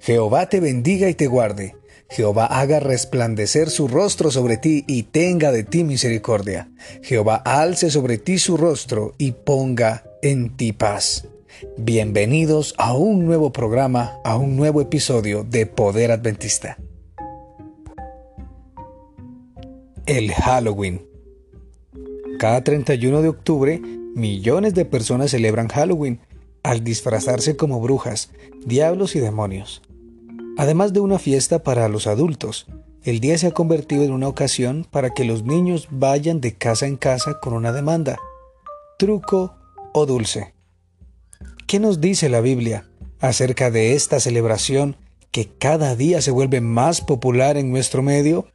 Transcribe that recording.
Jehová te bendiga y te guarde. Jehová haga resplandecer su rostro sobre ti y tenga de ti misericordia. Jehová alce sobre ti su rostro y ponga en ti paz. Bienvenidos a un nuevo programa, a un nuevo episodio de Poder Adventista. El Halloween. Cada 31 de octubre, millones de personas celebran Halloween al disfrazarse como brujas, diablos y demonios. Además de una fiesta para los adultos, el día se ha convertido en una ocasión para que los niños vayan de casa en casa con una demanda, truco o dulce. ¿Qué nos dice la Biblia acerca de esta celebración que cada día se vuelve más popular en nuestro medio?